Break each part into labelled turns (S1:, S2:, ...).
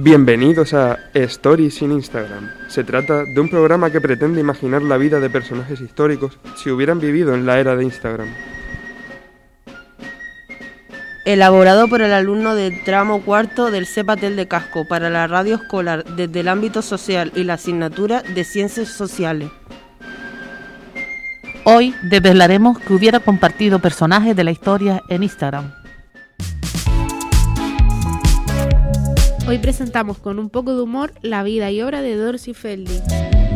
S1: Bienvenidos a Stories in Instagram. Se trata de un programa que pretende imaginar la vida de personajes históricos si hubieran vivido en la era de Instagram.
S2: Elaborado por el alumno del tramo cuarto del CEPATEL de Casco para la radio escolar desde el ámbito social y la asignatura de Ciencias Sociales.
S3: Hoy desvelaremos que hubiera compartido personajes de la historia en Instagram.
S4: Hoy presentamos con un poco de humor la vida y obra de Dorsey Felding,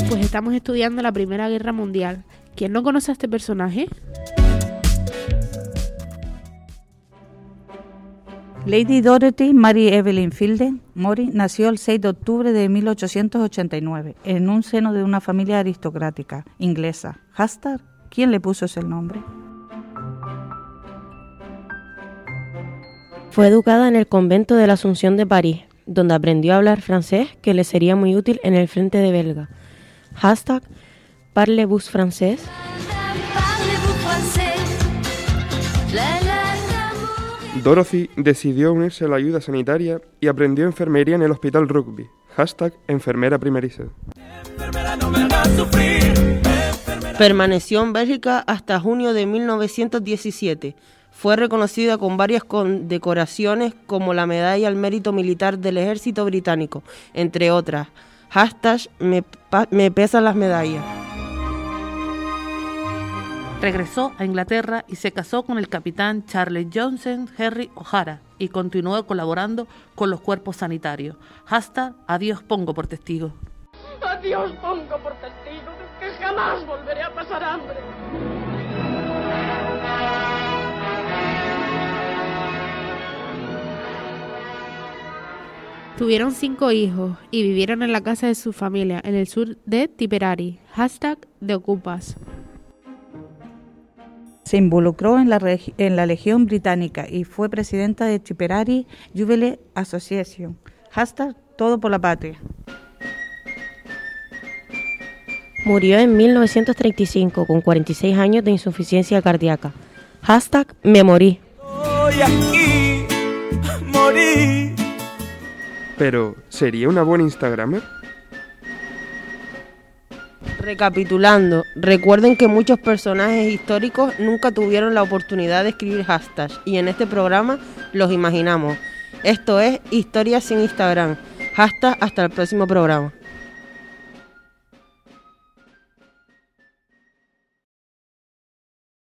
S4: pues estamos estudiando la Primera Guerra Mundial. ¿Quién no conoce a este personaje?
S5: Lady Dorothy Mary Evelyn Fielden Mori nació el 6 de octubre de 1889 en un seno de una familia aristocrática inglesa. Hashtag, ¿quién le puso ese nombre?
S2: Fue educada en el convento de la Asunción de París, donde aprendió a hablar francés que le sería muy útil en el frente de belga. Hashtag Parlez-vous français?
S1: Dorothy decidió unirse a la ayuda sanitaria y aprendió enfermería en el Hospital Rugby. Hashtag enfermera primeriza. Permaneció
S2: en Bélgica hasta junio de 1917 fue reconocida con varias condecoraciones como la Medalla al Mérito Militar del Ejército Británico, entre otras. Hashtag me, me pesan las medallas.
S3: Regresó a Inglaterra y se casó con el capitán Charles Johnson Henry O'Hara y continuó colaborando con los cuerpos sanitarios. Hasta adiós pongo por testigo.
S6: Adiós pongo por testigo que jamás volveré a pasar hambre.
S4: Tuvieron cinco hijos y vivieron en la casa de su familia en el sur de Tipperary. Hashtag de Ocupas.
S5: Se involucró en la, en la Legión Británica y fue presidenta de Tipperary Jubilee Association. Hashtag todo por la patria.
S2: Murió en 1935 con 46 años de insuficiencia cardíaca. Hashtag me morí. aquí,
S1: morí. Pero, ¿sería una buena Instagramer?
S2: Recapitulando, recuerden que muchos personajes históricos nunca tuvieron la oportunidad de escribir hashtags y en este programa los imaginamos. Esto es Historias sin Instagram. Hashtag hasta el próximo programa.